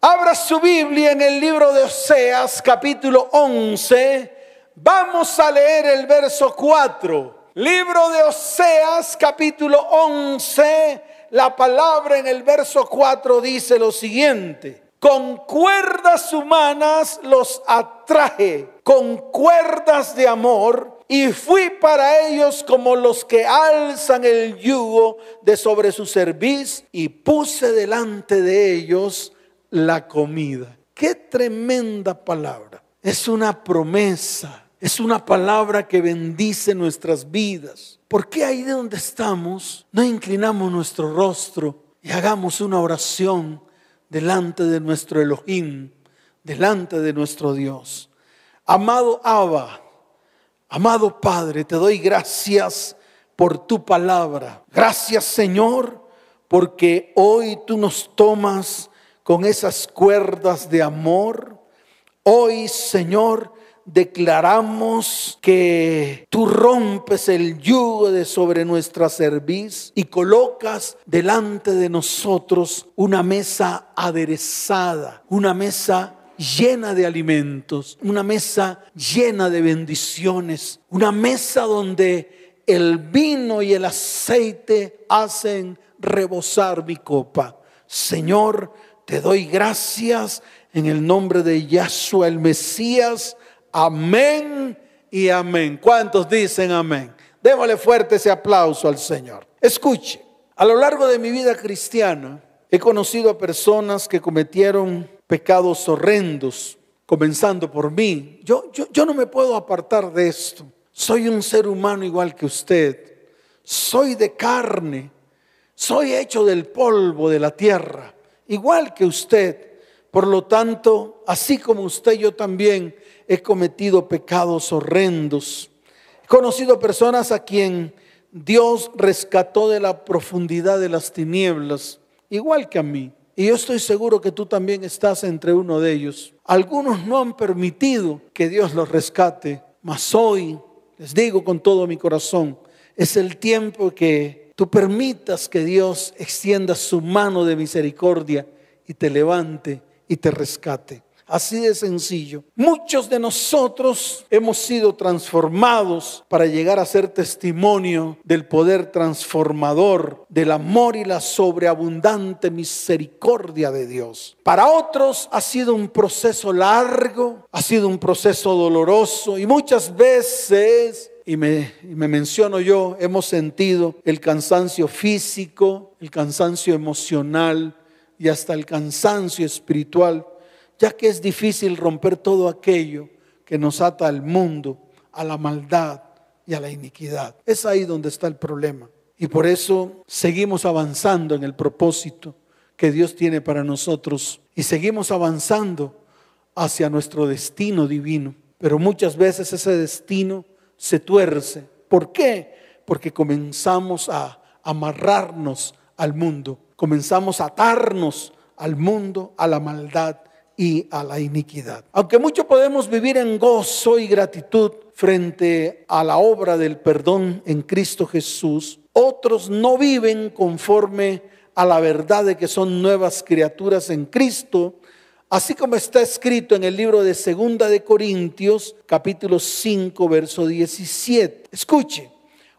Abra su Biblia en el libro de Oseas, capítulo 11. Vamos a leer el verso 4. Libro de Oseas, capítulo 11. La palabra en el verso 4 dice lo siguiente. Con cuerdas humanas los atraje, con cuerdas de amor, y fui para ellos como los que alzan el yugo de sobre su cerviz, y puse delante de ellos la comida. Qué tremenda palabra. Es una promesa, es una palabra que bendice nuestras vidas. ¿Por qué ahí de donde estamos no inclinamos nuestro rostro y hagamos una oración? delante de nuestro Elohim, delante de nuestro Dios. Amado Abba, amado Padre, te doy gracias por tu palabra. Gracias Señor, porque hoy tú nos tomas con esas cuerdas de amor. Hoy Señor, declaramos que tú rompes el yugo de sobre nuestra cerviz y colocas delante de nosotros una mesa aderezada, una mesa llena de alimentos, una mesa llena de bendiciones, una mesa donde el vino y el aceite hacen rebosar mi copa. Señor, te doy gracias en el nombre de Yahshua el Mesías Amén y amén. ¿Cuántos dicen amén? Démosle fuerte ese aplauso al Señor. Escuche, a lo largo de mi vida cristiana he conocido a personas que cometieron pecados horrendos, comenzando por mí. Yo, yo, yo no me puedo apartar de esto. Soy un ser humano igual que usted. Soy de carne. Soy hecho del polvo de la tierra, igual que usted. Por lo tanto, así como usted, yo también he cometido pecados horrendos. He conocido personas a quien Dios rescató de la profundidad de las tinieblas, igual que a mí. Y yo estoy seguro que tú también estás entre uno de ellos. Algunos no han permitido que Dios los rescate, mas hoy les digo con todo mi corazón, es el tiempo que tú permitas que Dios extienda su mano de misericordia y te levante y te rescate. Así de sencillo. Muchos de nosotros hemos sido transformados para llegar a ser testimonio del poder transformador, del amor y la sobreabundante misericordia de Dios. Para otros ha sido un proceso largo, ha sido un proceso doloroso y muchas veces y me, menciono yo, hemos sentido el cansancio físico, el cansancio emocional y hasta el cansancio espiritual ya que es difícil romper todo aquello que nos ata al mundo, a la maldad y a la iniquidad. Es ahí donde está el problema. Y por eso seguimos avanzando en el propósito que Dios tiene para nosotros y seguimos avanzando hacia nuestro destino divino. Pero muchas veces ese destino se tuerce. ¿Por qué? Porque comenzamos a amarrarnos al mundo, comenzamos a atarnos al mundo, a la maldad y a la iniquidad. Aunque mucho podemos vivir en gozo y gratitud frente a la obra del perdón en Cristo Jesús, otros no viven conforme a la verdad de que son nuevas criaturas en Cristo, así como está escrito en el libro de Segunda de Corintios, capítulo 5, verso 17. Escuche,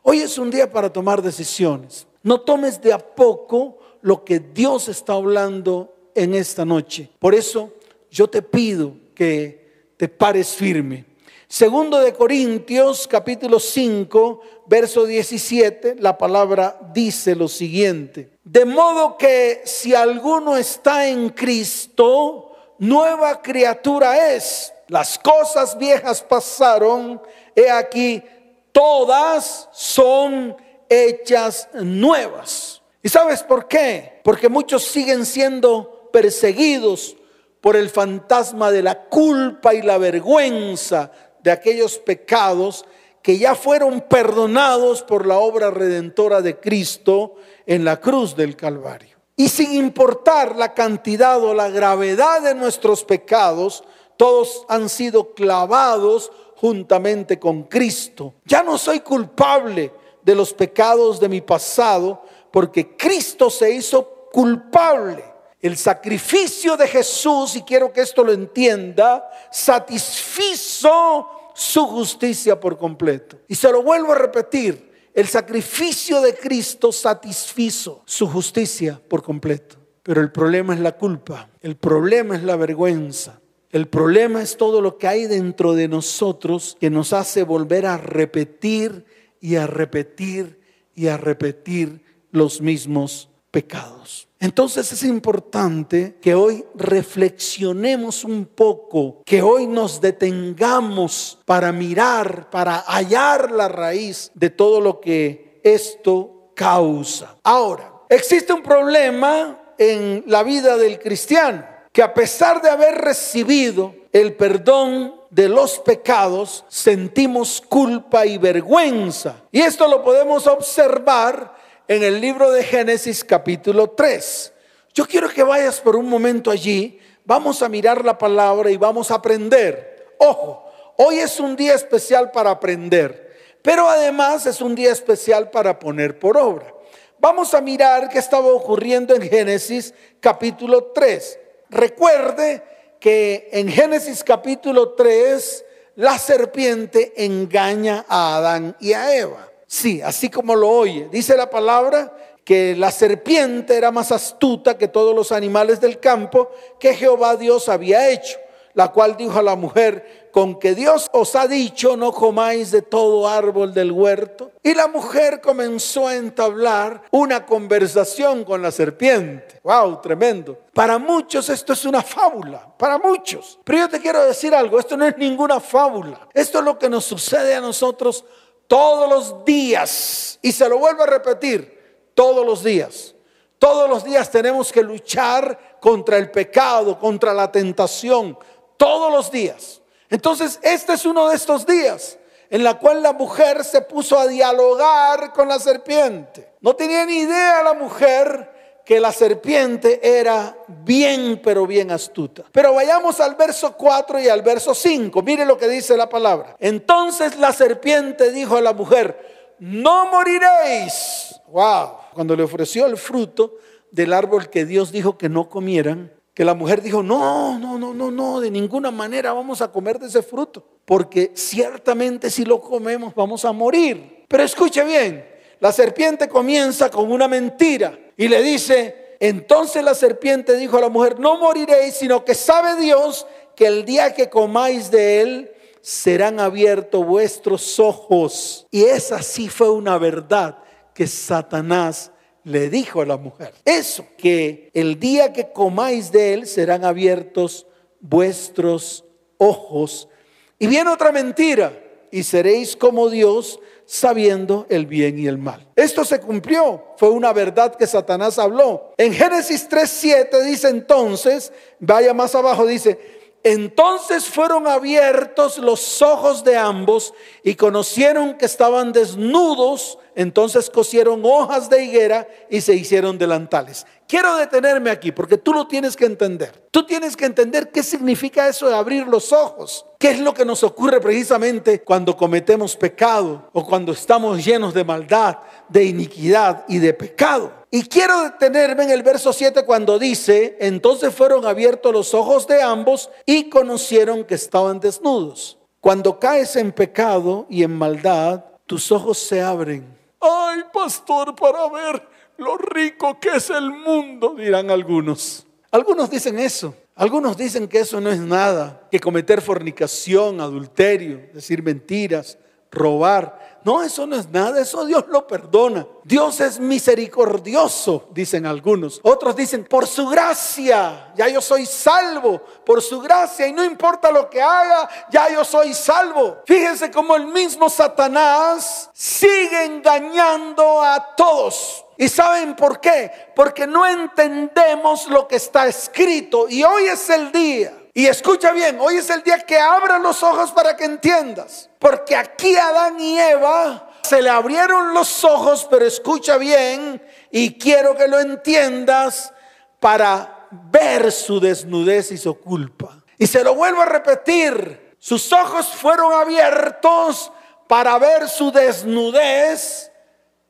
hoy es un día para tomar decisiones. No tomes de a poco lo que Dios está hablando en esta noche. Por eso yo te pido que te pares firme. Segundo de Corintios capítulo 5, verso 17, la palabra dice lo siguiente. De modo que si alguno está en Cristo, nueva criatura es. Las cosas viejas pasaron, he aquí, todas son hechas nuevas. ¿Y sabes por qué? Porque muchos siguen siendo perseguidos por el fantasma de la culpa y la vergüenza de aquellos pecados que ya fueron perdonados por la obra redentora de Cristo en la cruz del Calvario. Y sin importar la cantidad o la gravedad de nuestros pecados, todos han sido clavados juntamente con Cristo. Ya no soy culpable de los pecados de mi pasado porque Cristo se hizo culpable El sacrificio de Jesús, y quiero que esto lo entienda, satisfizo su justicia por completo. Y se lo vuelvo a repetir, el sacrificio de Cristo satisfizo su justicia por completo. Pero el problema es la culpa, el problema es la vergüenza, el problema es todo lo que hay dentro de nosotros que nos hace volver a repetir y a repetir y a repetir los mismos pecados. Entonces es importante que hoy reflexionemos un poco, que hoy nos detengamos para mirar, para hallar la raíz de todo lo que esto causa. Ahora, existe un problema en la vida del cristiano, que a pesar de haber recibido el perdón de los pecados, sentimos culpa y vergüenza. Y esto lo podemos observar en el libro de Génesis capítulo 3. Yo quiero que vayas por un momento allí, vamos a mirar la palabra y vamos a aprender. Ojo, hoy es un día especial para aprender, pero además es un día especial para poner por obra. Vamos a mirar qué estaba ocurriendo en Génesis capítulo 3. Recuerde que en Génesis capítulo 3 la serpiente engaña a Adán y a Eva. Sí, así como lo oye. Dice la palabra que la serpiente era más astuta que todos los animales del campo que Jehová Dios había hecho, la cual dijo a la mujer, con que Dios os ha dicho, no comáis de todo árbol del huerto. Y la mujer comenzó a entablar una conversación con la serpiente. ¡Wow! Tremendo. Para muchos esto es una fábula, para muchos. Pero yo te quiero decir algo, esto no es ninguna fábula. Esto es lo que nos sucede a nosotros todos los días, y se lo vuelvo a repetir, todos los días. Todos los días tenemos que luchar contra el pecado, contra la tentación, todos los días. Entonces, este es uno de estos días en la cual la mujer se puso a dialogar con la serpiente. No tenía ni idea la mujer que la serpiente era bien, pero bien astuta. Pero vayamos al verso 4 y al verso 5. Mire lo que dice la palabra. Entonces la serpiente dijo a la mujer, no moriréis. Wow. Cuando le ofreció el fruto del árbol que Dios dijo que no comieran, que la mujer dijo, no, no, no, no, no, de ninguna manera vamos a comer de ese fruto, porque ciertamente si lo comemos vamos a morir. Pero escuche bien, la serpiente comienza con una mentira y le dice, entonces la serpiente dijo a la mujer, no moriréis, sino que sabe Dios que el día que comáis de él, serán abiertos vuestros ojos. Y esa sí fue una verdad que Satanás le dijo a la mujer. Eso, que el día que comáis de él, serán abiertos vuestros ojos. Y viene otra mentira, y seréis como Dios, sabiendo el bien y el mal. Esto se cumplió, fue una verdad que Satanás habló. En Génesis 3.7 dice entonces, vaya más abajo, dice, entonces fueron abiertos los ojos de ambos y conocieron que estaban desnudos, entonces cosieron hojas de higuera y se hicieron delantales. Quiero detenerme aquí porque tú lo tienes que entender. Tú tienes que entender qué significa eso de abrir los ojos. ¿Qué es lo que nos ocurre precisamente cuando cometemos pecado o cuando estamos llenos de maldad, de iniquidad y de pecado? Y quiero detenerme en el verso 7 cuando dice, entonces fueron abiertos los ojos de ambos y conocieron que estaban desnudos. Cuando caes en pecado y en maldad, tus ojos se abren. Ay, pastor, para ver lo rico que es el mundo, dirán algunos. Algunos dicen eso. Algunos dicen que eso no es nada, que cometer fornicación, adulterio, decir mentiras, robar. No, eso no es nada, eso Dios lo perdona. Dios es misericordioso, dicen algunos. Otros dicen, por su gracia, ya yo soy salvo, por su gracia, y no importa lo que haga, ya yo soy salvo. Fíjense cómo el mismo Satanás sigue engañando a todos. ¿Y saben por qué? Porque no entendemos lo que está escrito. Y hoy es el día. Y escucha bien, hoy es el día que abra los ojos para que entiendas. Porque aquí Adán y Eva se le abrieron los ojos, pero escucha bien y quiero que lo entiendas para ver su desnudez y su culpa. Y se lo vuelvo a repetir, sus ojos fueron abiertos para ver su desnudez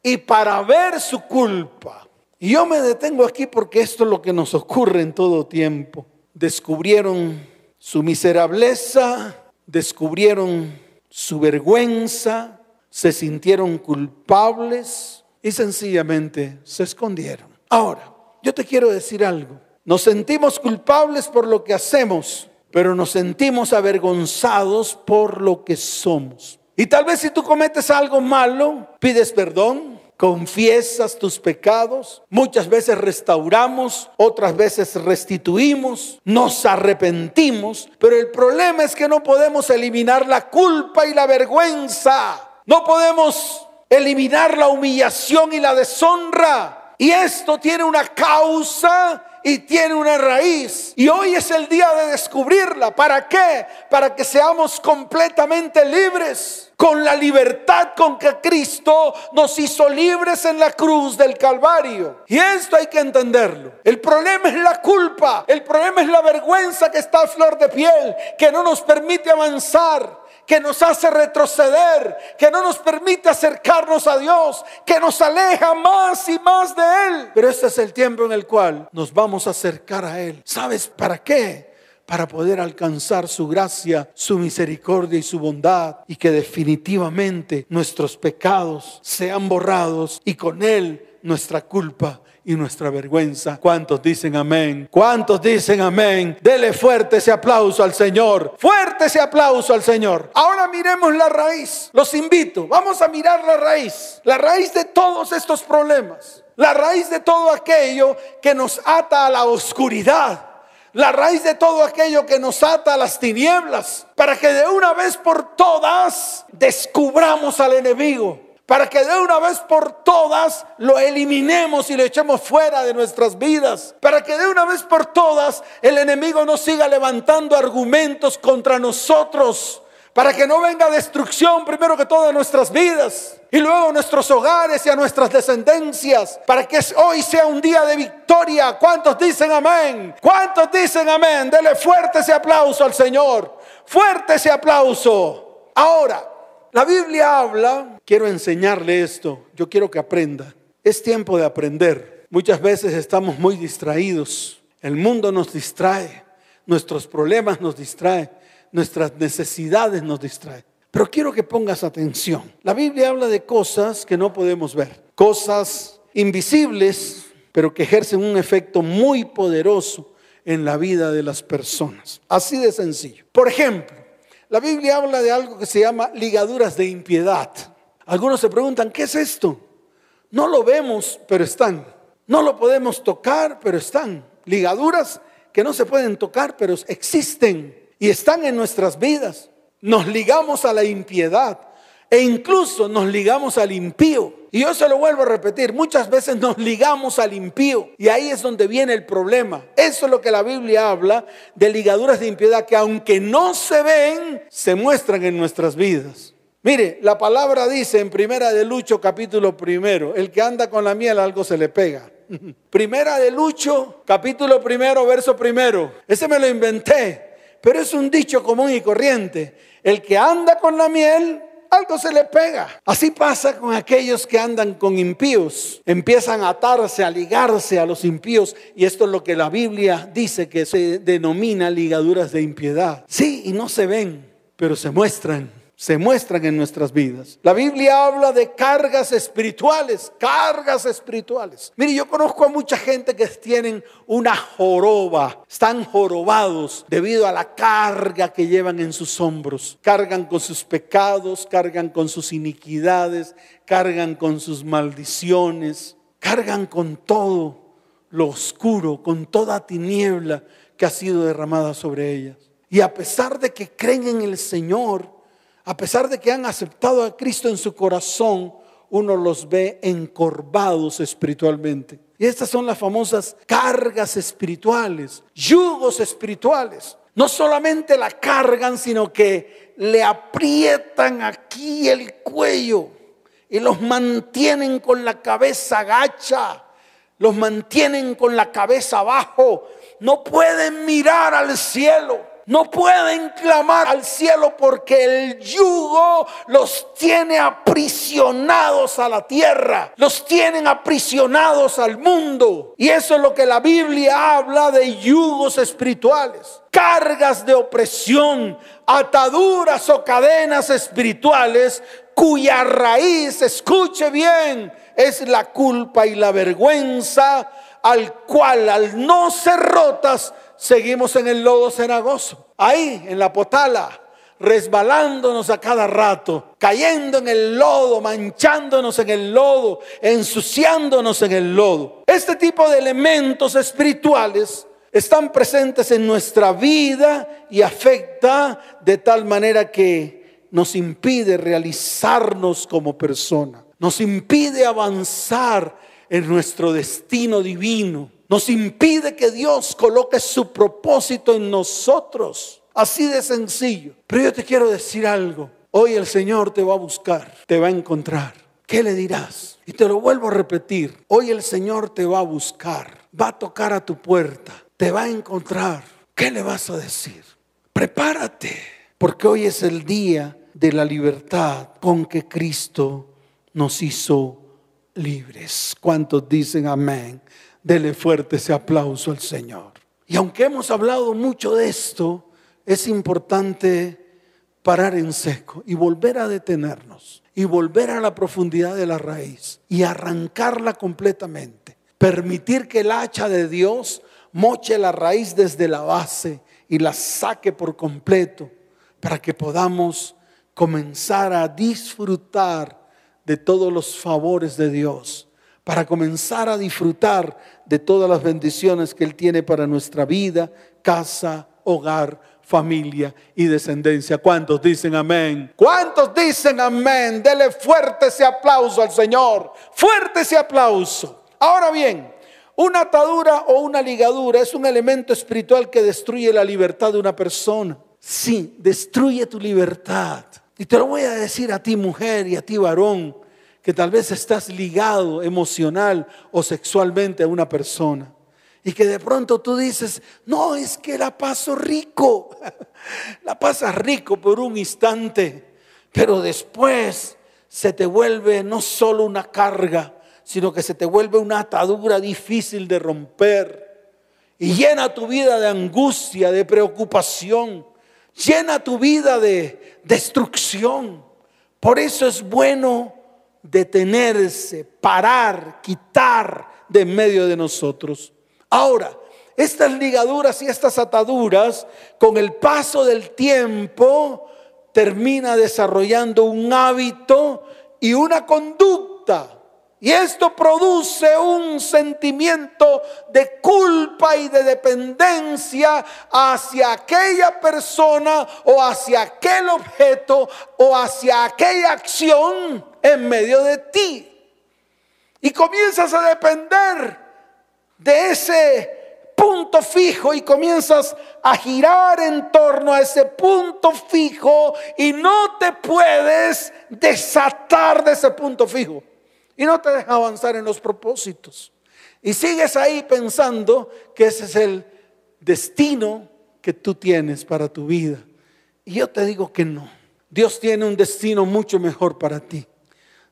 y para ver su culpa. Y yo me detengo aquí porque esto es lo que nos ocurre en todo tiempo. Descubrieron su miserableza, descubrieron su vergüenza, se sintieron culpables y sencillamente se escondieron. Ahora, yo te quiero decir algo. Nos sentimos culpables por lo que hacemos, pero nos sentimos avergonzados por lo que somos. Y tal vez si tú cometes algo malo, pides perdón, confiesas tus pecados, muchas veces restauramos, otras veces restituimos, nos arrepentimos, pero el problema es que no podemos eliminar la culpa y la vergüenza, no podemos eliminar la humillación y la deshonra. Y esto tiene una causa y tiene una raíz. Y hoy es el día de descubrirla. ¿Para qué? Para que seamos completamente libres. Con la libertad con que Cristo nos hizo libres en la cruz del Calvario. Y esto hay que entenderlo. El problema es la culpa. El problema es la vergüenza que está a flor de piel. Que no nos permite avanzar que nos hace retroceder, que no nos permite acercarnos a Dios, que nos aleja más y más de Él. Pero este es el tiempo en el cual nos vamos a acercar a Él. ¿Sabes para qué? Para poder alcanzar su gracia, su misericordia y su bondad y que definitivamente nuestros pecados sean borrados y con Él nuestra culpa y nuestra vergüenza. ¿Cuántos dicen amén? ¿Cuántos dicen amén? Dele fuerte ese aplauso al Señor. Fuerte ese aplauso al Señor. Ahora miremos la raíz. Los invito. Vamos a mirar la raíz. La raíz de todos estos problemas. La raíz de todo aquello que nos ata a la oscuridad. La raíz de todo aquello que nos ata a las tinieblas. Para que de una vez por todas descubramos al enemigo para que de una vez por todas lo eliminemos y lo echemos fuera de nuestras vidas, para que de una vez por todas el enemigo no siga levantando argumentos contra nosotros, para que no venga destrucción primero que todo en nuestras vidas y luego a nuestros hogares y a nuestras descendencias, para que hoy sea un día de victoria. ¿Cuántos dicen amén? ¿Cuántos dicen amén? Dele fuerte ese aplauso al Señor, fuerte ese aplauso. Ahora, la Biblia habla, quiero enseñarle esto, yo quiero que aprenda. Es tiempo de aprender. Muchas veces estamos muy distraídos. El mundo nos distrae, nuestros problemas nos distraen, nuestras necesidades nos distraen. Pero quiero que pongas atención. La Biblia habla de cosas que no podemos ver, cosas invisibles, pero que ejercen un efecto muy poderoso en la vida de las personas. Así de sencillo. Por ejemplo, la Biblia habla de algo que se llama ligaduras de impiedad. Algunos se preguntan, ¿qué es esto? No lo vemos, pero están. No lo podemos tocar, pero están. Ligaduras que no se pueden tocar, pero existen y están en nuestras vidas. Nos ligamos a la impiedad e incluso nos ligamos al impío. Y yo se lo vuelvo a repetir, muchas veces nos ligamos al impío y ahí es donde viene el problema. Eso es lo que la Biblia habla de ligaduras de impiedad que aunque no se ven, se muestran en nuestras vidas. Mire, la palabra dice en Primera de Lucho capítulo primero, el que anda con la miel algo se le pega. Primera de Lucho capítulo primero, verso primero. Ese me lo inventé, pero es un dicho común y corriente. El que anda con la miel algo se le pega. Así pasa con aquellos que andan con impíos. Empiezan a atarse, a ligarse a los impíos. Y esto es lo que la Biblia dice que se denomina ligaduras de impiedad. Sí, y no se ven, pero se muestran se muestran en nuestras vidas. La Biblia habla de cargas espirituales, cargas espirituales. Mire, yo conozco a mucha gente que tienen una joroba, están jorobados debido a la carga que llevan en sus hombros. Cargan con sus pecados, cargan con sus iniquidades, cargan con sus maldiciones, cargan con todo lo oscuro, con toda tiniebla que ha sido derramada sobre ellas. Y a pesar de que creen en el Señor, a pesar de que han aceptado a Cristo en su corazón, uno los ve encorvados espiritualmente. Y estas son las famosas cargas espirituales, yugos espirituales. No solamente la cargan, sino que le aprietan aquí el cuello y los mantienen con la cabeza gacha, los mantienen con la cabeza abajo. No pueden mirar al cielo no pueden clamar al cielo porque el yugo los tiene aprisionados a la tierra, los tienen aprisionados al mundo. Y eso es lo que la Biblia habla de yugos espirituales, cargas de opresión, ataduras o cadenas espirituales cuya raíz, escuche bien, es la culpa y la vergüenza al cual al no ser rotas seguimos en el lodo cenagoso. Ahí, en la potala, resbalándonos a cada rato, cayendo en el lodo, manchándonos en el lodo, ensuciándonos en el lodo. Este tipo de elementos espirituales están presentes en nuestra vida y afecta de tal manera que nos impide realizarnos como persona, nos impide avanzar en nuestro destino divino nos impide que Dios coloque su propósito en nosotros. Así de sencillo. Pero yo te quiero decir algo. Hoy el Señor te va a buscar, te va a encontrar. ¿Qué le dirás? Y te lo vuelvo a repetir. Hoy el Señor te va a buscar, va a tocar a tu puerta, te va a encontrar. ¿Qué le vas a decir? Prepárate, porque hoy es el día de la libertad con que Cristo nos hizo libres. ¿Cuántos dicen amén? Dele fuerte ese aplauso al Señor. Y aunque hemos hablado mucho de esto, es importante parar en seco y volver a detenernos y volver a la profundidad de la raíz y arrancarla completamente. Permitir que el hacha de Dios moche la raíz desde la base y la saque por completo para que podamos comenzar a disfrutar de todos los favores de Dios para comenzar a disfrutar de todas las bendiciones que Él tiene para nuestra vida, casa, hogar, familia y descendencia. ¿Cuántos dicen amén? ¿Cuántos dicen amén? Dele fuerte ese aplauso al Señor. Fuerte ese aplauso. Ahora bien, una atadura o una ligadura es un elemento espiritual que destruye la libertad de una persona. Sí, destruye tu libertad. Y te lo voy a decir a ti mujer y a ti varón que tal vez estás ligado emocional o sexualmente a una persona. Y que de pronto tú dices, no, es que la paso rico. la pasas rico por un instante, pero después se te vuelve no solo una carga, sino que se te vuelve una atadura difícil de romper. Y llena tu vida de angustia, de preocupación. Llena tu vida de destrucción. Por eso es bueno detenerse, parar, quitar de en medio de nosotros. Ahora, estas ligaduras y estas ataduras, con el paso del tiempo, termina desarrollando un hábito y una conducta y esto produce un sentimiento de culpa y de dependencia hacia aquella persona o hacia aquel objeto o hacia aquella acción en medio de ti. Y comienzas a depender de ese punto fijo y comienzas a girar en torno a ese punto fijo y no te puedes desatar de ese punto fijo y no te deja avanzar en los propósitos. Y sigues ahí pensando que ese es el destino que tú tienes para tu vida. Y yo te digo que no. Dios tiene un destino mucho mejor para ti.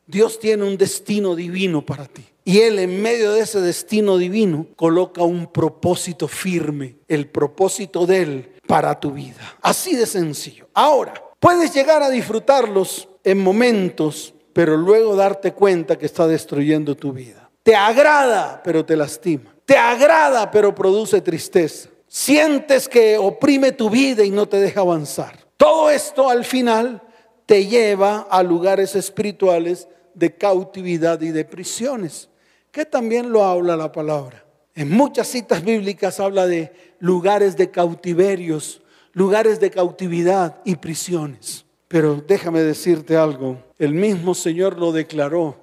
Dios tiene un destino divino para ti. Y Él en medio de ese destino divino coloca un propósito firme, el propósito de Él para tu vida. Así de sencillo. Ahora, puedes llegar a disfrutarlos en momentos pero luego darte cuenta que está destruyendo tu vida. Te agrada, pero te lastima. Te agrada, pero produce tristeza. Sientes que oprime tu vida y no te deja avanzar. Todo esto al final te lleva a lugares espirituales de cautividad y de prisiones, que también lo habla la palabra. En muchas citas bíblicas habla de lugares de cautiverios, lugares de cautividad y prisiones. Pero déjame decirte algo, el mismo Señor lo declaró.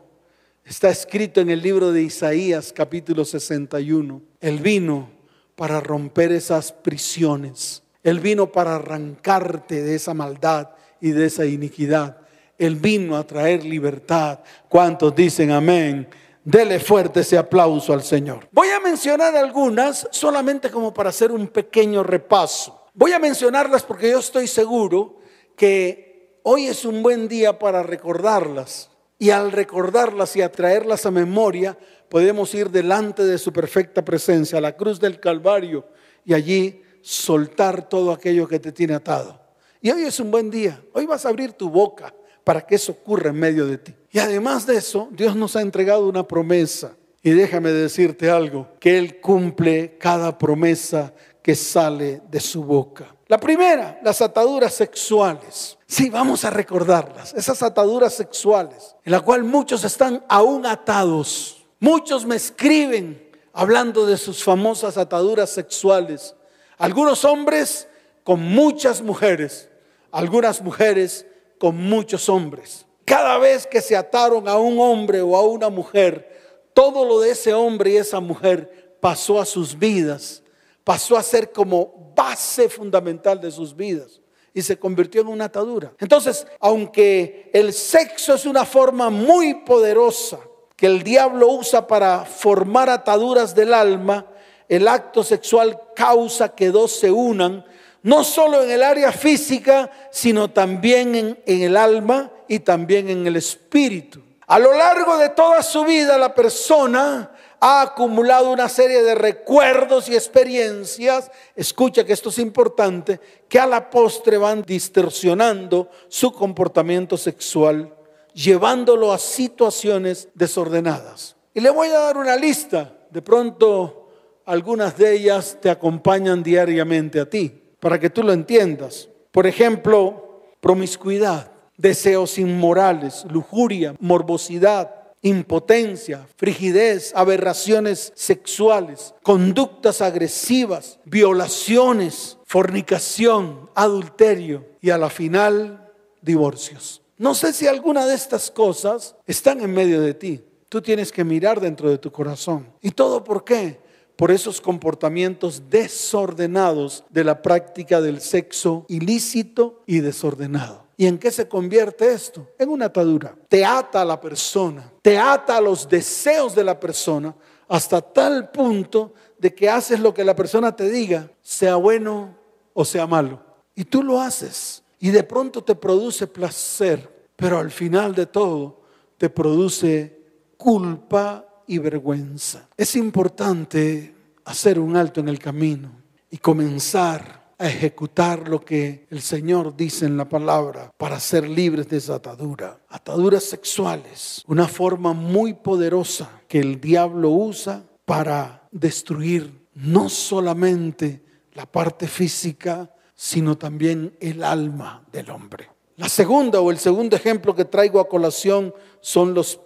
Está escrito en el libro de Isaías capítulo 61. Él vino para romper esas prisiones. Él vino para arrancarte de esa maldad y de esa iniquidad. Él vino a traer libertad. ¿Cuántos dicen amén? Dele fuerte ese aplauso al Señor. Voy a mencionar algunas solamente como para hacer un pequeño repaso. Voy a mencionarlas porque yo estoy seguro que hoy es un buen día para recordarlas. Y al recordarlas y atraerlas a memoria, podemos ir delante de su perfecta presencia, a la cruz del Calvario, y allí soltar todo aquello que te tiene atado. Y hoy es un buen día. Hoy vas a abrir tu boca para que eso ocurra en medio de ti. Y además de eso, Dios nos ha entregado una promesa. Y déjame decirte algo, que Él cumple cada promesa que sale de su boca. La primera, las ataduras sexuales. Sí, vamos a recordarlas, esas ataduras sexuales, en la cual muchos están aún atados. Muchos me escriben hablando de sus famosas ataduras sexuales. Algunos hombres con muchas mujeres, algunas mujeres con muchos hombres. Cada vez que se ataron a un hombre o a una mujer, todo lo de ese hombre y esa mujer pasó a sus vidas, pasó a ser como base fundamental de sus vidas y se convirtió en una atadura. Entonces, aunque el sexo es una forma muy poderosa que el diablo usa para formar ataduras del alma, el acto sexual causa que dos se unan no solo en el área física, sino también en, el alma y también en el espíritu. A lo largo de toda su vida la persona ha acumulado una serie de recuerdos y experiencias, escucha que esto es importante, que a la postre van distorsionando su comportamiento sexual, llevándolo a situaciones desordenadas. Y le voy a dar una lista, de pronto algunas de ellas te acompañan diariamente a ti para que tú lo entiendas. Por ejemplo, promiscuidad, deseos inmorales, lujuria, morbosidad, impotencia, frigidez, aberraciones sexuales, conductas agresivas, violaciones, fornicación, adulterio y a la final divorcios. No sé si alguna de estas cosas están en medio de ti. Tú tienes que mirar dentro de tu corazón. ¿Y todo por qué? Por esos comportamientos desordenados de la práctica del sexo ilícito y desordenado. ¿Y en qué se convierte esto? En una atadura. Te ata a la persona, te ata a los deseos de la persona hasta tal punto de que haces lo que la persona te diga, sea bueno o sea malo. Y tú lo haces y de pronto te produce placer, pero al final de todo te produce culpa y vergüenza. Es importante hacer un alto en el camino y comenzar a ejecutar lo que el Señor dice en la palabra para ser libres de esa atadura. Ataduras sexuales, una forma muy poderosa que el diablo usa para destruir no solamente la parte física, sino también el alma del hombre. La segunda o el segundo ejemplo que traigo a colación son los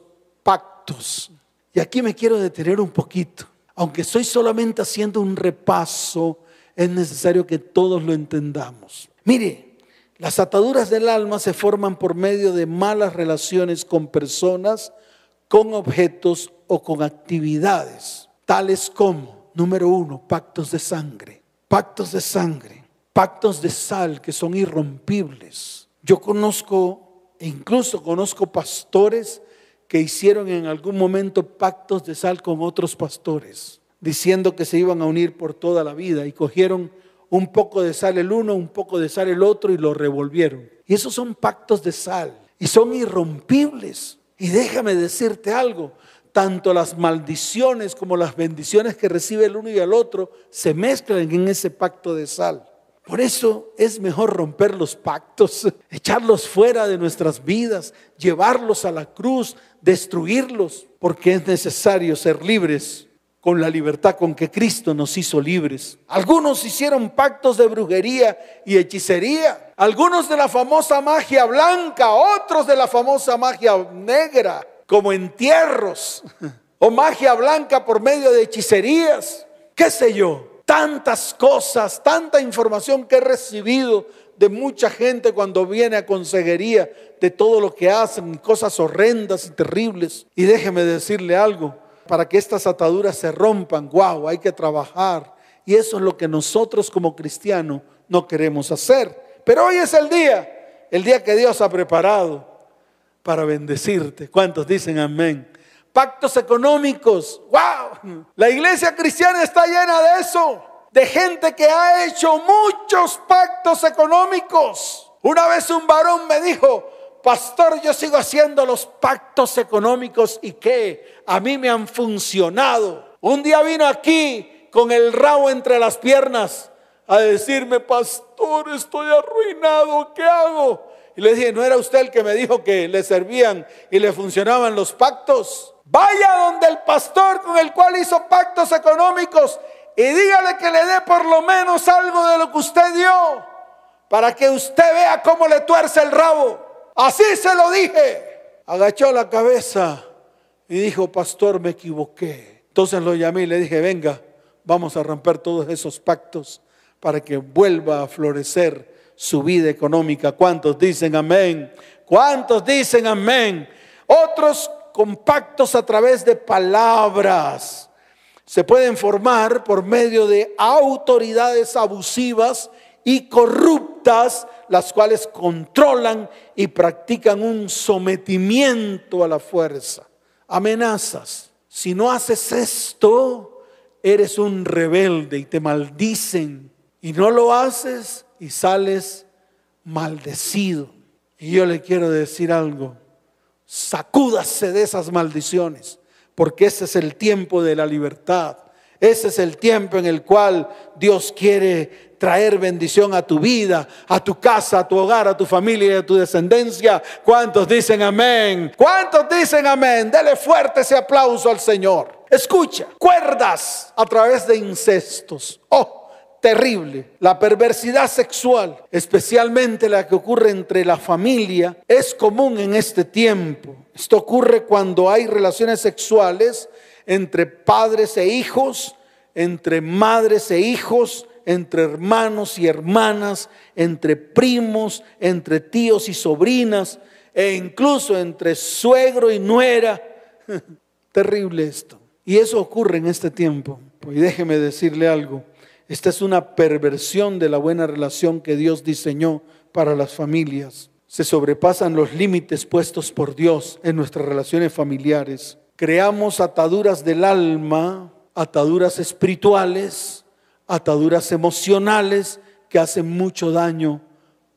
pactos. Y aquí me quiero detener un poquito. Aunque estoy solamente haciendo un repaso, es necesario que todos lo entendamos. Mire, las ataduras del alma se forman por medio de malas relaciones con personas, con objetos o con actividades, tales como, número uno, pactos de sangre, pactos de sangre, pactos de sal que son irrompibles. Yo conozco, e incluso conozco pastores que hicieron en algún momento pactos de sal con otros pastores, diciendo que se iban a unir por toda la vida y cogieron un poco de sal el uno, un poco de sal el otro y lo revolvieron. Y esos son pactos de sal y son irrompibles. Y déjame decirte algo, tanto las maldiciones como las bendiciones que recibe el uno y el otro se mezclan en ese pacto de sal. Por eso es mejor romper los pactos, echarlos fuera de nuestras vidas, llevarlos a la cruz, destruirlos, porque es necesario ser libres con la libertad con que Cristo nos hizo libres. Algunos hicieron pactos de brujería y hechicería, algunos de la famosa magia blanca, otros de la famosa magia negra, como entierros, o magia blanca por medio de hechicerías, qué sé yo tantas cosas, tanta información que he recibido de mucha gente cuando viene a consejería, de todo lo que hacen, cosas horrendas y terribles. Y déjeme decirle algo, para que estas ataduras se rompan, wow, hay que trabajar. Y eso es lo que nosotros como cristianos no queremos hacer. Pero hoy es el día, el día que Dios ha preparado para bendecirte. ¿Cuántos dicen amén? Pactos económicos. ¡Wow! La iglesia cristiana está llena de eso. de gente que ha hecho muchos pactos económicos. Una vez un varón me dijo, pastor, yo sigo haciendo los pactos económicos y que a mí me han funcionado. Un día vino aquí con el rabo entre las piernas a decirme, pastor, estoy arruinado, ¿qué hago? Y le dije, ¿no era usted el que me dijo que le servían y le funcionaban los pactos? Vaya donde el pastor con el cual hizo pactos económicos y dígale que le dé por lo menos algo de lo que usted dio para que usted vea cómo le tuerce el rabo. Así se lo dije. Agachó la cabeza y dijo, pastor, me equivoqué. Entonces lo llamé y le dije, venga, vamos a romper todos esos pactos para que vuelva a florecer su vida económica. ¿Cuántos dicen amén? ¿Cuántos dicen amén? Otros con pactos a través de palabras se pueden formar por medio de autoridades abusivas y corruptas, las cuales controlan y practican un sometimiento a la fuerza. Amenazas. Si no haces esto, eres un rebelde y te maldicen. Y no lo haces y sales maldecido. Y yo le quiero decir algo. Sacúdase de esas maldiciones, porque ese es el tiempo de la libertad. Ese es el tiempo en el cual Dios quiere traer bendición a tu vida, a tu casa, a tu hogar, a tu familia y a tu descendencia. ¿Cuántos dicen amén? ¿Cuántos dicen amén? Dele fuerte ese aplauso al Señor. Escucha, cuerdas a través de incestos. Oh, terrible. La perversidad sexual, especialmente la que ocurre entre la familia, es común en este tiempo. Esto ocurre cuando hay relaciones sexuales entre padres e hijos, entre madres e hijos, entre hermanos y hermanas, entre primos, entre tíos y sobrinas, e incluso entre suegro y nuera. Terrible esto. Y eso ocurre en este tiempo. Y déjeme decirle algo. Esta es una perversión de la buena relación que Dios diseñó para las familias. Se sobrepasan los límites puestos por Dios en nuestras relaciones familiares creamos ataduras del alma, ataduras espirituales, ataduras emocionales que hacen mucho daño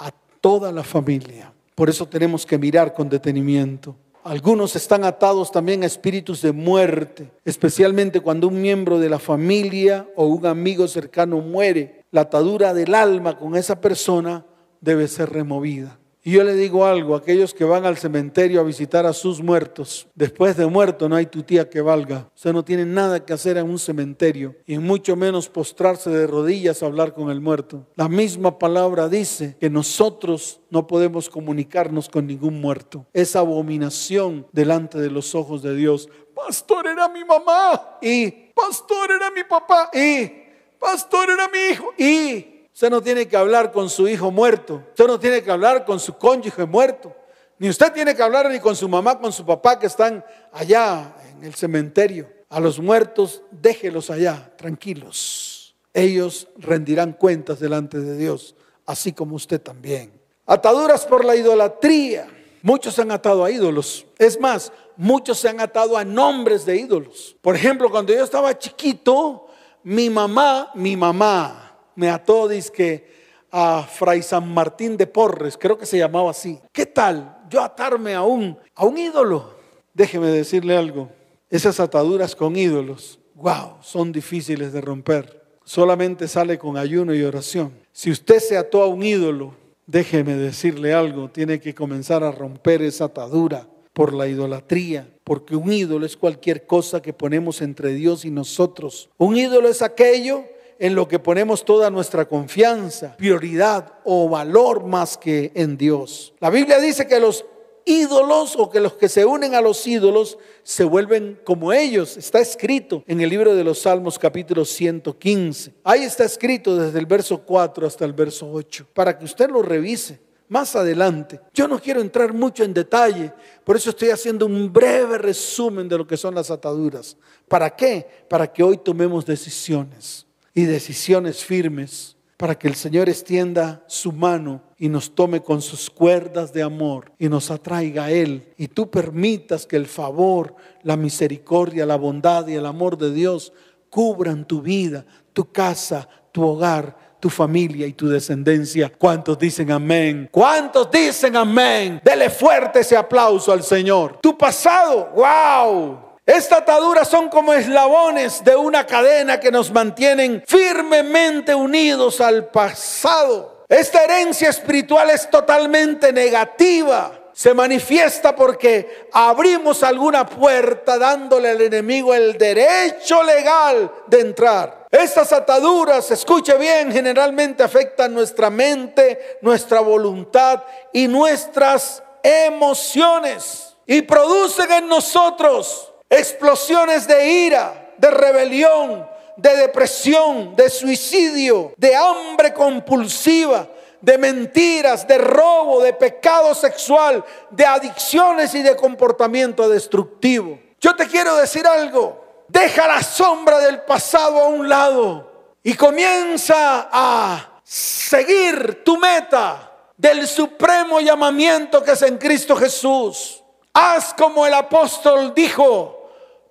a toda la familia. Por eso tenemos que mirar con detenimiento. Algunos están atados también a espíritus de muerte, especialmente cuando un miembro de la familia o un amigo cercano muere. La atadura del alma con esa persona debe ser removida. Y yo le digo algo, aquellos que van al cementerio a visitar a sus muertos, después de muerto no hay tu tía que valga. Usted no tiene nada que hacer en un cementerio y mucho menos postrarse de rodillas a hablar con el muerto. La misma palabra dice que nosotros no podemos comunicarnos con ningún muerto. Es abominación delante de los ojos de Dios. Pastor era mi mamá y pastor era mi papá y pastor era mi hijo y Usted no tiene que hablar con su hijo muerto. Usted no tiene que hablar con su cónyuge muerto. Ni usted tiene que hablar ni con su mamá, con su papá que están allá en el cementerio. A los muertos, déjelos allá, tranquilos. Ellos rendirán cuentas delante de Dios, así como usted también. Ataduras por la idolatría. Muchos se han atado a ídolos. Es más, muchos se han atado a nombres de ídolos. Por ejemplo, cuando yo estaba chiquito, mi mamá, mi mamá, me ató, que a Fray San Martín de Porres, creo que se llamaba así. ¿Qué tal yo atarme a un, a un ídolo? Déjeme decirle algo, esas ataduras con ídolos, wow, son difíciles de romper. Solamente sale con ayuno y oración. Si usted se ató a un ídolo, déjeme decirle algo, tiene que comenzar a romper esa atadura por la idolatría, porque un ídolo es cualquier cosa que ponemos entre Dios y nosotros. Un ídolo es aquello en lo que ponemos toda nuestra confianza, prioridad o valor más que en Dios. La Biblia dice que los ídolos o que los que se unen a los ídolos se vuelven como ellos. Está escrito en el libro de los Salmos capítulo 115. Ahí está escrito desde el verso 4 hasta el verso 8, para que usted lo revise más adelante. Yo no quiero entrar mucho en detalle, por eso estoy haciendo un breve resumen de lo que son las ataduras. ¿Para qué? Para que hoy tomemos decisiones y decisiones firmes para que el Señor extienda su mano y nos tome con sus cuerdas de amor y nos atraiga a Él. Y tú permitas que el favor, la misericordia, la bondad y el amor de Dios cubran tu vida, tu casa, tu hogar, tu familia y tu descendencia. ¿Cuántos dicen amén? ¿Cuántos dicen amén? Dele fuerte ese aplauso al Señor. Tu pasado, wow. Estas ataduras son como eslabones de una cadena que nos mantienen firmemente unidos al pasado. Esta herencia espiritual es totalmente negativa se manifiesta porque abrimos alguna puerta dándole al enemigo el derecho legal de entrar. Estas ataduras, escuche bien, generalmente afectan nuestra mente, nuestra voluntad y nuestras emociones y producen en nosotros explosiones de ira, de rebelión, de depresión, de suicidio, de hambre compulsiva, de mentiras, de robo, de pecado sexual, de adicciones y de comportamiento destructivo. Yo te quiero decir algo. Deja la sombra del pasado a un lado y comienza a seguir tu meta del supremo llamamiento que es en Cristo Jesús. Haz como el apóstol dijo,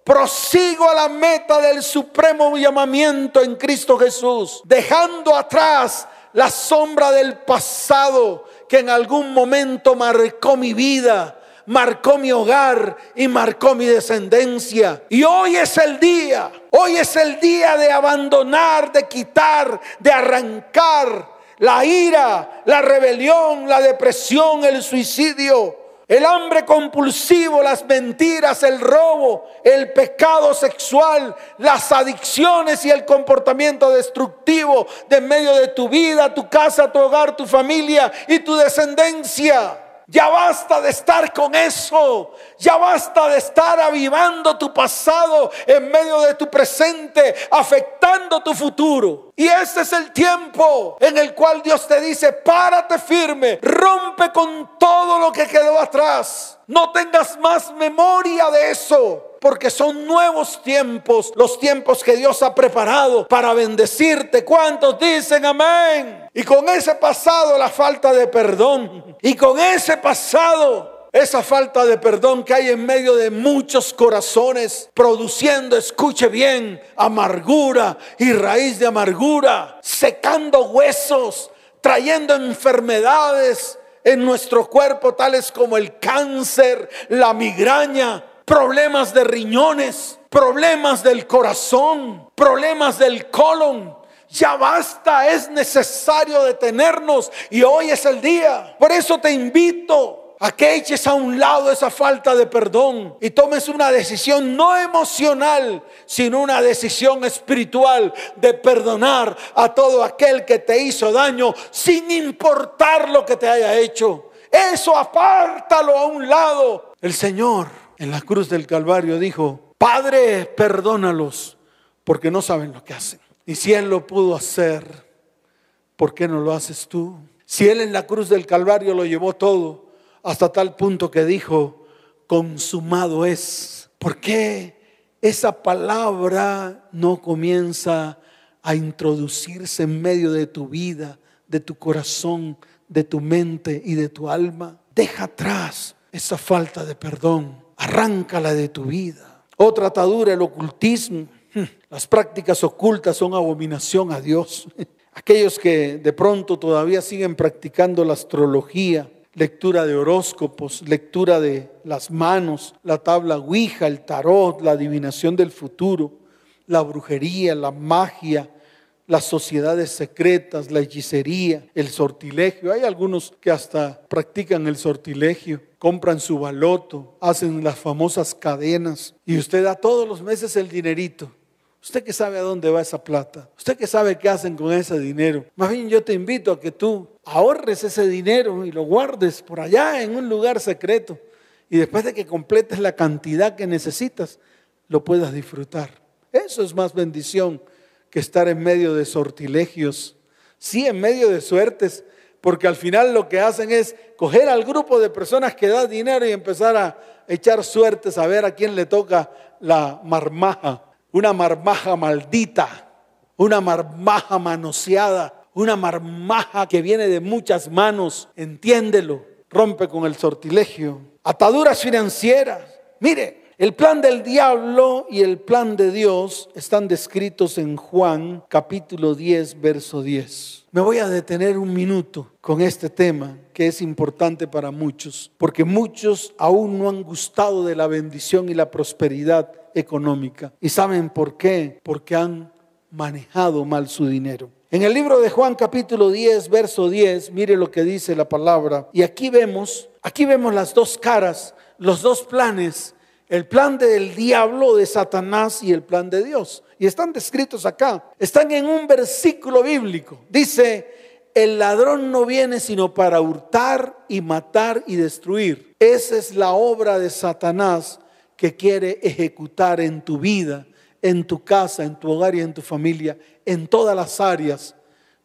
prosigo a la meta del supremo llamamiento en Cristo Jesús, dejando atrás la sombra del pasado que en algún momento marcó mi vida, marcó mi hogar y marcó mi descendencia. Y hoy es el día, hoy es el día de abandonar, de quitar, de arrancar la ira, la rebelión, la depresión, el suicidio el hambre compulsivo, las mentiras, el robo, el pecado sexual, las adicciones y el comportamiento destructivo de medio de tu vida, tu casa, tu hogar, tu familia y tu descendencia. Ya basta de estar con eso. Ya basta de estar avivando tu pasado en medio de tu presente, afectando tu futuro. Y este es el tiempo en el cual Dios te dice, párate firme, rompe con todo lo que quedó atrás. No tengas más memoria de eso porque son nuevos tiempos, los tiempos que Dios ha preparado para bendecirte. ¿Cuántos dicen amén? Y con ese pasado la falta de perdón. Y con ese pasado esa falta de perdón que hay en medio de muchos corazones, produciendo, escuche bien, amargura y raíz de amargura, secando huesos, trayendo enfermedades en nuestro cuerpo, tales como el cáncer, la migraña, problemas de riñones, problemas del corazón, problemas del colon. Ya basta, es necesario detenernos y hoy es el día. Por eso te invito a que eches a un lado esa falta de perdón y tomes una decisión no emocional, sino una decisión espiritual de perdonar a todo aquel que te hizo daño sin importar lo que te haya hecho. Eso apártalo a un lado. El Señor en la cruz del Calvario dijo, Padre, perdónalos porque no saben lo que hacen. Y si Él lo pudo hacer, ¿por qué no lo haces tú? Si Él en la cruz del Calvario lo llevó todo, hasta tal punto que dijo, consumado es. ¿Por qué esa palabra no comienza a introducirse en medio de tu vida, de tu corazón, de tu mente y de tu alma? Deja atrás esa falta de perdón arráncala de tu vida. Otra atadura, el ocultismo. Hmm, las prácticas ocultas son abominación a Dios. Aquellos que de pronto todavía siguen practicando la astrología, lectura de horóscopos, lectura de las manos, la tabla Ouija, el tarot, la adivinación del futuro, la brujería, la magia, las sociedades secretas, la hechicería, el sortilegio. Hay algunos que hasta practican el sortilegio, compran su baloto, hacen las famosas cadenas y usted da todos los meses el dinerito. Usted que sabe a dónde va esa plata, usted que sabe qué hacen con ese dinero. Más bien yo te invito a que tú ahorres ese dinero y lo guardes por allá en un lugar secreto. Y después de que completes la cantidad que necesitas, lo puedas disfrutar. Eso es más bendición que estar en medio de sortilegios, sí en medio de suertes, porque al final lo que hacen es coger al grupo de personas que da dinero y empezar a echar suertes a ver a quién le toca la marmaja, una marmaja maldita, una marmaja manoseada, una marmaja que viene de muchas manos, entiéndelo, rompe con el sortilegio, ataduras financieras. Mire, El plan del diablo y el plan de Dios están descritos en Juan capítulo 10, verso 10. Me voy a detener un minuto con este tema que es importante para muchos, porque muchos aún no han gustado de la bendición y la prosperidad económica. ¿Y saben por qué? Porque han manejado mal su dinero. En el libro de Juan capítulo 10, verso 10, mire lo que dice la palabra. Y aquí vemos, aquí vemos las dos caras, los dos planes el plan del diablo, de Satanás y el plan de Dios. Y están descritos acá. Están en un versículo bíblico. Dice, el ladrón no viene sino para hurtar y matar y destruir. Esa es la obra de Satanás que quiere ejecutar en tu vida, en tu casa, en tu hogar y en tu familia, en todas las áreas.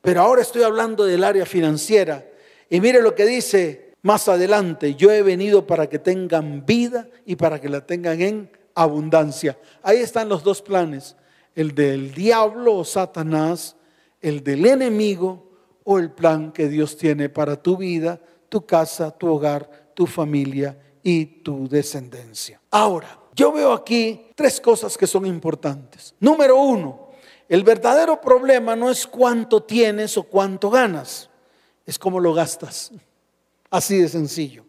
Pero ahora estoy hablando del área financiera. Y mire lo que dice más adelante, yo he venido para que tengan vida y para que la tengan en abundancia. Ahí están los dos planes, el del diablo o Satanás, el del enemigo o el plan que Dios tiene para tu vida, tu casa, tu hogar, tu familia y tu descendencia. Ahora, yo veo aquí tres cosas que son importantes. Número uno, el verdadero problema no es cuánto tienes o cuánto ganas, es cómo lo gastas. Así de sencillo.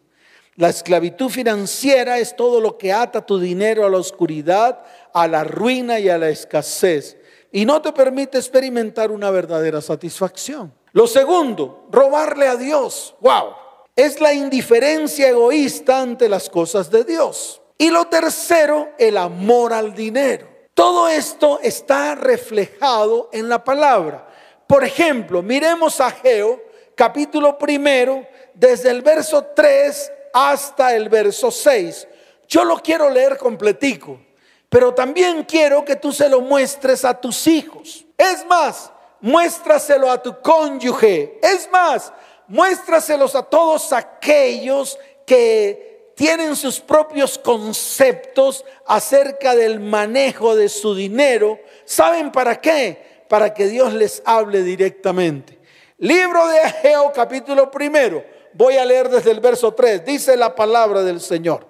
La esclavitud financiera es todo lo que ata tu dinero a la oscuridad, a la ruina y a la escasez. Y no te permite experimentar una verdadera satisfacción. Lo segundo, robarle a Dios. Wow. Es la indiferencia egoísta ante las cosas de Dios. Y lo tercero, el amor al dinero. Todo esto está reflejado en la palabra. Por ejemplo, miremos a Geo, capítulo primero, desde el verso 3 hasta el verso 6. Yo lo quiero leer completico, pero también quiero que tú se lo muestres a tus hijos. Es más, muéstraselo a tu cónyuge. Es más, muéstraselos a todos aquellos que tienen sus propios conceptos acerca del manejo de su dinero. ¿Saben para qué? Para que Dios les hable directamente. Libro de Ageo, capítulo primero Voy a leer desde el verso 3. Dice la palabra del Señor.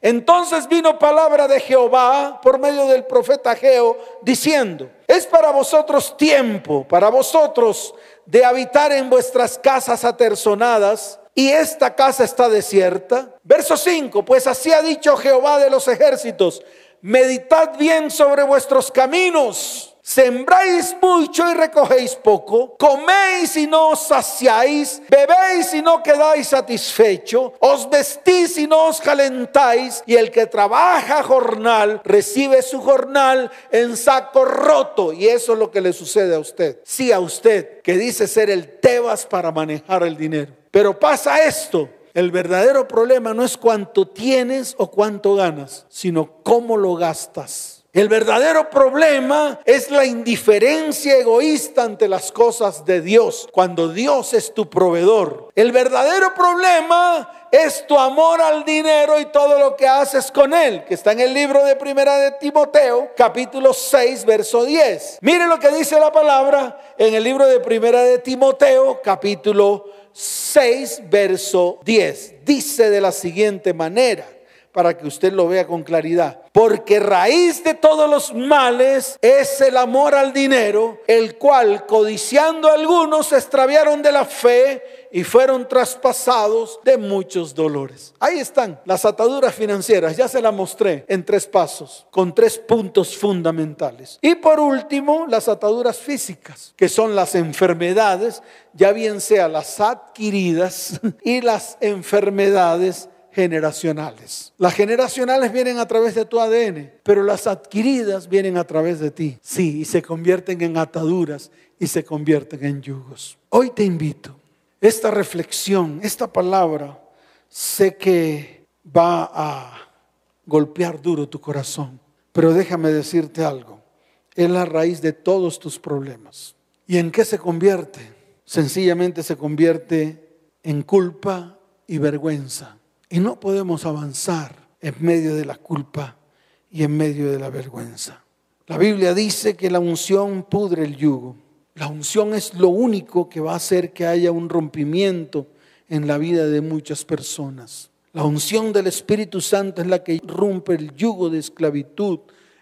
Entonces vino palabra de Jehová por medio del profeta Geo diciendo, es para vosotros tiempo, para vosotros de habitar en vuestras casas aterzonadas y esta casa está desierta. Verso 5, pues así ha dicho Jehová de los ejércitos, meditad bien sobre vuestros caminos Sembráis mucho y recogéis poco, coméis y no os saciáis, bebéis y no quedáis satisfecho, os vestís y no os calentáis, y el que trabaja jornal recibe su jornal en saco roto. Y eso es lo que le sucede a usted. Sí, a usted, que dice ser el Tebas para manejar el dinero. Pero pasa esto. El verdadero problema no es cuánto tienes o cuánto ganas, sino cómo lo gastas. El verdadero problema es la indiferencia egoísta ante las cosas de Dios, cuando Dios es tu proveedor. El verdadero problema es tu amor al dinero y todo lo que haces con él, que está en el libro de Primera de Timoteo, capítulo 6, verso 10. Mire lo que dice la palabra en el libro de Primera de Timoteo, capítulo 6, verso 10. Dice de la siguiente manera, para que usted lo vea con claridad. Porque raíz de todos los males es el amor al dinero, el cual, codiciando algunos, se extraviaron de la fe y fueron traspasados de muchos dolores. Ahí están las ataduras financieras, ya se las mostré en tres pasos, con tres puntos fundamentales. Y por último, las ataduras físicas, que son las enfermedades, ya bien sea las adquiridas y las enfermedades generacionales. Las generacionales vienen a través de tu ADN, pero las adquiridas vienen a través de ti. Sí, y se convierten en ataduras y se convierten en yugos. Hoy te invito, esta reflexión, esta palabra, sé que va a golpear duro tu corazón, pero déjame decirte algo, es la raíz de todos tus problemas. ¿Y en qué se convierte? Sencillamente se convierte en culpa y vergüenza. Y no podemos avanzar en medio de la culpa y en medio de la vergüenza. La Biblia dice que la unción pudre el yugo. La unción es lo único que va a hacer que haya un rompimiento en la vida de muchas personas. La unción del Espíritu Santo es la que rompe el yugo de esclavitud,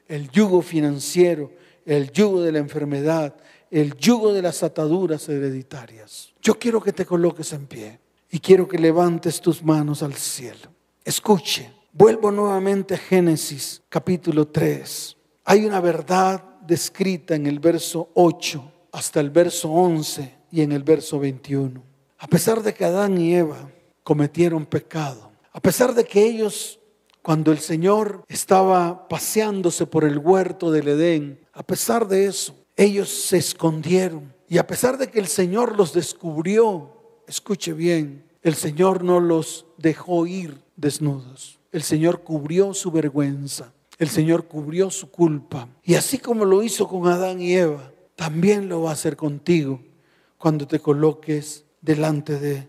el yugo financiero, el yugo de la enfermedad, el yugo de las ataduras hereditarias. Yo quiero que te coloques en pie y quiero que levantes tus manos al cielo. Escuche, vuelvo nuevamente a Génesis capítulo 3. Hay una verdad descrita en el verso 8 hasta el verso 11 y en el verso 21. A pesar de que Adán y Eva cometieron pecado, a pesar de que ellos, cuando el Señor estaba paseándose por el huerto del Edén, a pesar de eso, ellos se escondieron. Y a pesar de que el Señor los descubrió, escuche bien, el Señor no los dejó ir desnudos. El Señor cubrió su vergüenza. El Señor cubrió su culpa. Y así como lo hizo con Adán y Eva, también lo va a hacer contigo cuando te coloques delante de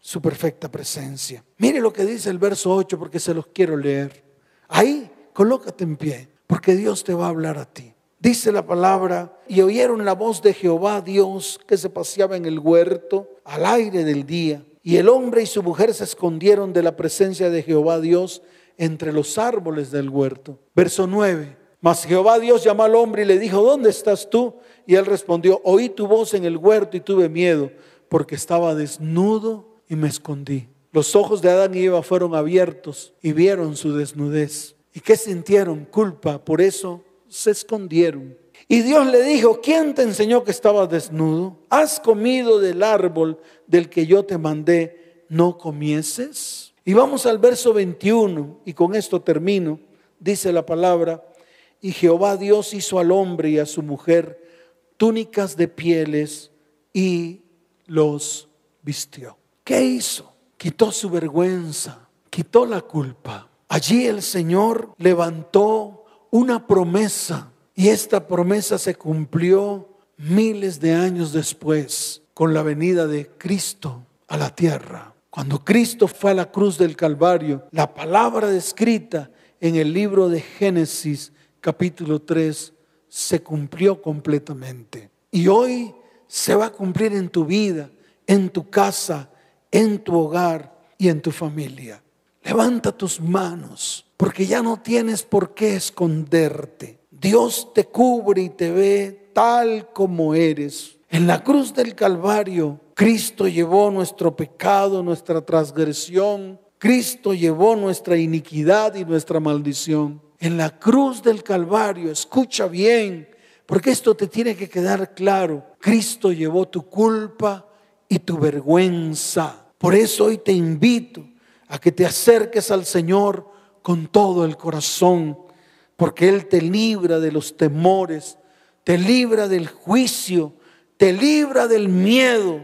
su perfecta presencia. Mire lo que dice el verso 8 porque se los quiero leer. Ahí, colócate en pie, porque Dios te va a hablar a ti. Dice la palabra, y oyeron la voz de Jehová Dios que se paseaba en el huerto al aire del día. Y el hombre y su mujer se escondieron de la presencia de Jehová Dios entre los árboles del huerto. Verso 9. Mas Jehová Dios llamó al hombre y le dijo, ¿dónde estás tú? Y él respondió, oí tu voz en el huerto y tuve miedo, porque estaba desnudo y me escondí. Los ojos de Adán y Eva fueron abiertos y vieron su desnudez. ¿Y qué sintieron? Culpa. Por eso se escondieron. Y Dios le dijo, ¿quién te enseñó que estabas desnudo? ¿Has comido del árbol del que yo te mandé? ¿No comieses? Y vamos al verso 21, y con esto termino. Dice la palabra, y Jehová Dios hizo al hombre y a su mujer túnicas de pieles y los vistió. ¿Qué hizo? Quitó su vergüenza, quitó la culpa. Allí el Señor levantó una promesa y esta promesa se cumplió miles de años después con la venida de Cristo a la tierra. Cuando Cristo fue a la cruz del Calvario, la palabra descrita en el libro de Génesis capítulo 3 se cumplió completamente. Y hoy se va a cumplir en tu vida, en tu casa, en tu hogar y en tu familia. Levanta tus manos, porque ya no tienes por qué esconderte. Dios te cubre y te ve tal como eres. En la cruz del Calvario, Cristo llevó nuestro pecado, nuestra transgresión. Cristo llevó nuestra iniquidad y nuestra maldición. En la cruz del Calvario, escucha bien, porque esto te tiene que quedar claro. Cristo llevó tu culpa y tu vergüenza. Por eso hoy te invito a que te acerques al Señor con todo el corazón, porque Él te libra de los temores, te libra del juicio, te libra del miedo,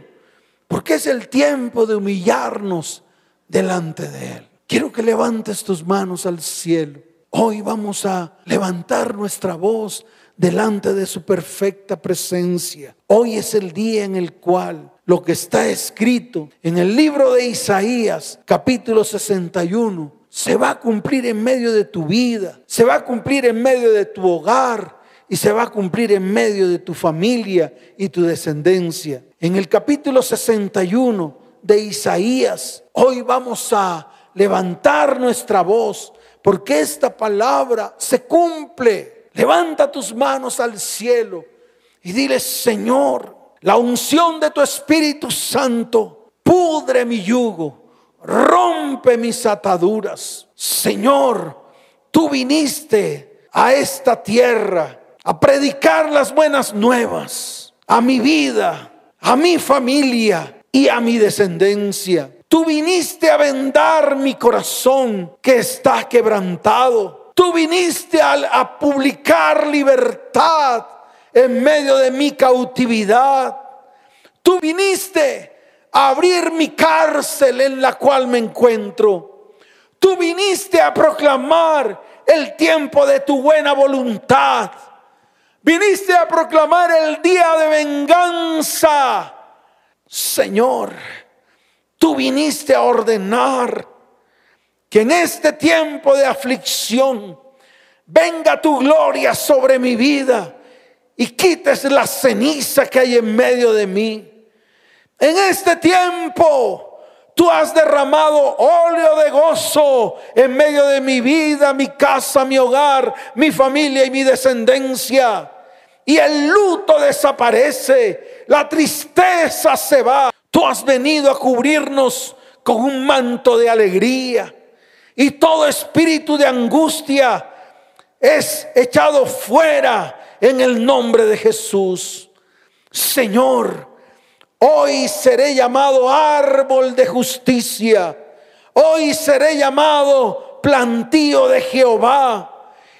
porque es el tiempo de humillarnos delante de Él. Quiero que levantes tus manos al cielo. Hoy vamos a levantar nuestra voz delante de su perfecta presencia. Hoy es el día en el cual lo que está escrito en el libro de Isaías, capítulo 61, se va a cumplir en medio de tu vida, se va a cumplir en medio de tu hogar, y se va a cumplir en medio de tu familia y tu descendencia. En el capítulo 61 de Isaías, hoy vamos a levantar nuestra voz porque esta palabra se cumple. Levanta tus manos al cielo y dile, Señor, la unción de tu Espíritu Santo pudre mi yugo, rompe mis ataduras. Señor, tú viniste a esta tierra a predicar las buenas nuevas a mi vida, a mi familia y a mi descendencia. Tú viniste a vendar mi corazón que está quebrantado. Tú viniste a, a publicar libertad en medio de mi cautividad. Tú viniste a abrir mi cárcel en la cual me encuentro. Tú viniste a proclamar el tiempo de tu buena voluntad. Viniste a proclamar el día de venganza. Señor, tú viniste a ordenar que en este tiempo de aflicción venga tu gloria sobre mi vida y quites la ceniza que hay en medio de mí. En este tiempo Tú has derramado óleo de gozo en medio de mi vida, mi casa, mi hogar, mi familia y mi descendencia. Y el luto desaparece, la tristeza se va. Tú has venido a cubrirnos con un manto de alegría. Y todo espíritu de angustia es echado fuera en el nombre de Jesús. Señor, hoy seré llamado árbol de justicia. Hoy seré llamado plantío de Jehová.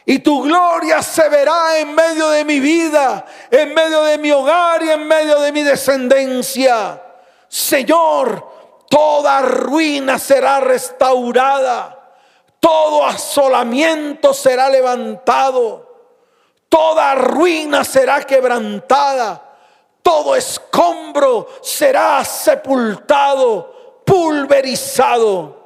Y tu gloria se verá en medio de mi vida, en medio de mi hogar y en medio de mi descendencia. Señor, toda ruina será restaurada, todo asolamiento será levantado, toda ruina será quebrantada, todo escombro será sepultado, pulverizado.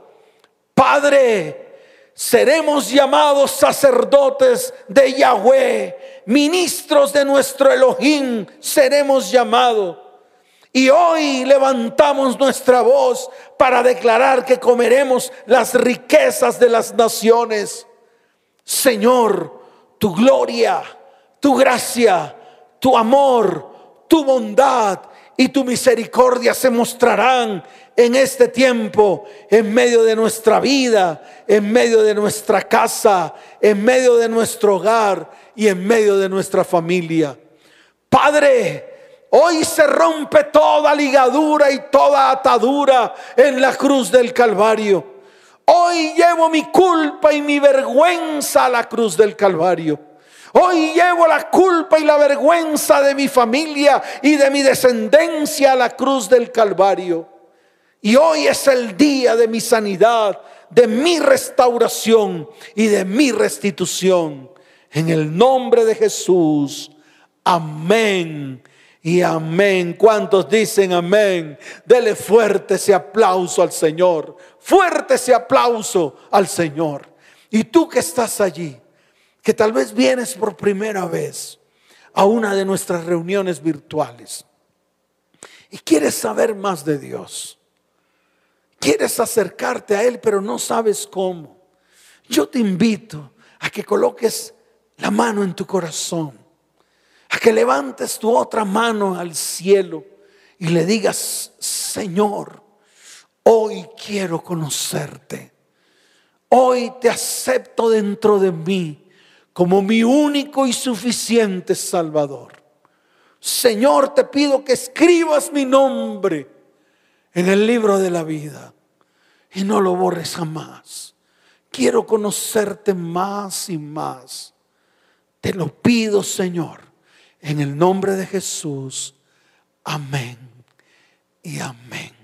Padre, seremos llamados sacerdotes de Yahweh, ministros de nuestro Elohim, seremos llamados. Y hoy levantamos nuestra voz para declarar que comeremos las riquezas de las naciones. Señor, tu gloria, tu gracia, tu amor, tu bondad y tu misericordia se mostrarán en este tiempo, en medio de nuestra vida, en medio de nuestra casa, en medio de nuestro hogar y en medio de nuestra familia. Padre, Hoy se rompe toda ligadura y toda atadura en la cruz del Calvario. Hoy llevo mi culpa y mi vergüenza a la cruz del Calvario. Hoy llevo la culpa y la vergüenza de mi familia y de mi descendencia a la cruz del Calvario. Y hoy es el día de mi sanidad, de mi restauración y de mi restitución. En el nombre de Jesús. Amén y amén. ¿Cuántos dicen amén? Dele fuerte ese aplauso al Señor. Fuerte ese aplauso al Señor. Y tú que estás allí, que tal vez vienes por primera vez a una de nuestras reuniones virtuales y quieres saber más de Dios. Quieres acercarte a Él, pero no sabes cómo. Yo te invito a que coloques la mano en tu corazón a que levantes tu otra mano al cielo y le digas, Señor, hoy quiero conocerte. Hoy te acepto dentro de mí como mi único y suficiente Salvador. Señor, te pido que escribas mi nombre en el libro de la vida y no lo borres jamás. Quiero conocerte más y más. Te lo pido, Señor en el nombre de Jesús. Amén y amén.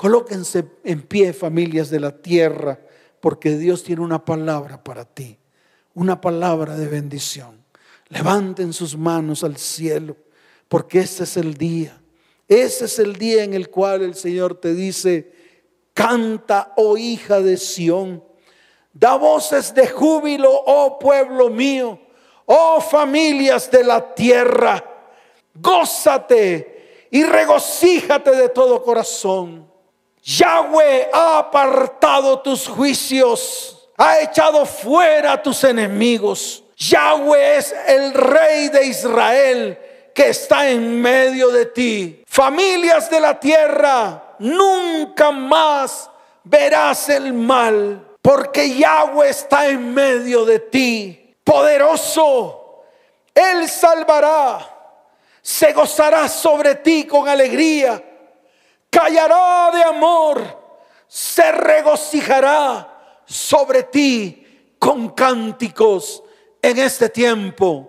Colóquense en pie familias de la tierra, porque Dios tiene una palabra para ti, una palabra de bendición. Levanten sus manos al cielo, porque ese es el día. Ese es el día en el cual el Señor te dice, canta, oh hija de Sión, da voces de júbilo, oh pueblo mío Oh familias de la tierra, gózate y regocíjate de todo corazón. Yahweh ha apartado tus juicios, ha echado fuera tus enemigos. Yahweh es el rey de Israel que está en medio de ti. Familias de la tierra, nunca más verás el mal, porque Yahweh está en medio de ti poderoso. Él salvará, se gozará sobre ti con alegría, callará de amor, se regocijará sobre ti con cánticos en este tiempo.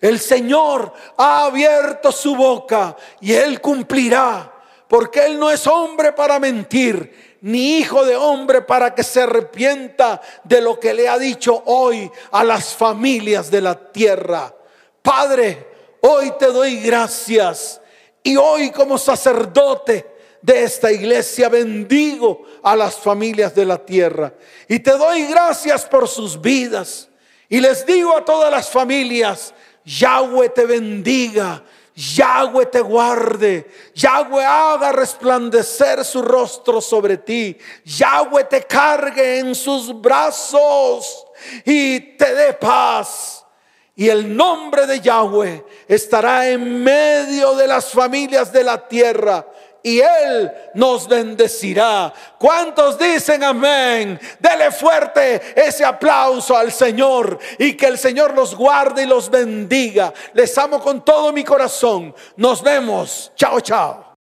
El Señor ha abierto su boca y Él cumplirá, porque Él no es hombre para mentir, ni hijo de hombre para que se arrepienta de lo que le ha dicho hoy a las familias de la tierra. Padre, hoy te doy gracias y hoy como sacerdote de esta iglesia bendigo a las familias de la tierra y te doy gracias por sus vidas. Y les digo a todas las familias, Yahweh te bendiga, Yahweh te guarde. Yahweh haga resplandecer su rostro sobre ti. Yahweh te cargue en sus brazos y te dé paz. Y el nombre de Yahweh estará en medio de las familias de la tierra y Él nos bendecirá. ¿Cuántos dicen amén? Dele fuerte ese aplauso al Señor y que el Señor los guarde y los bendiga. Les amo con todo mi corazón. Nos vemos. Chao, chao.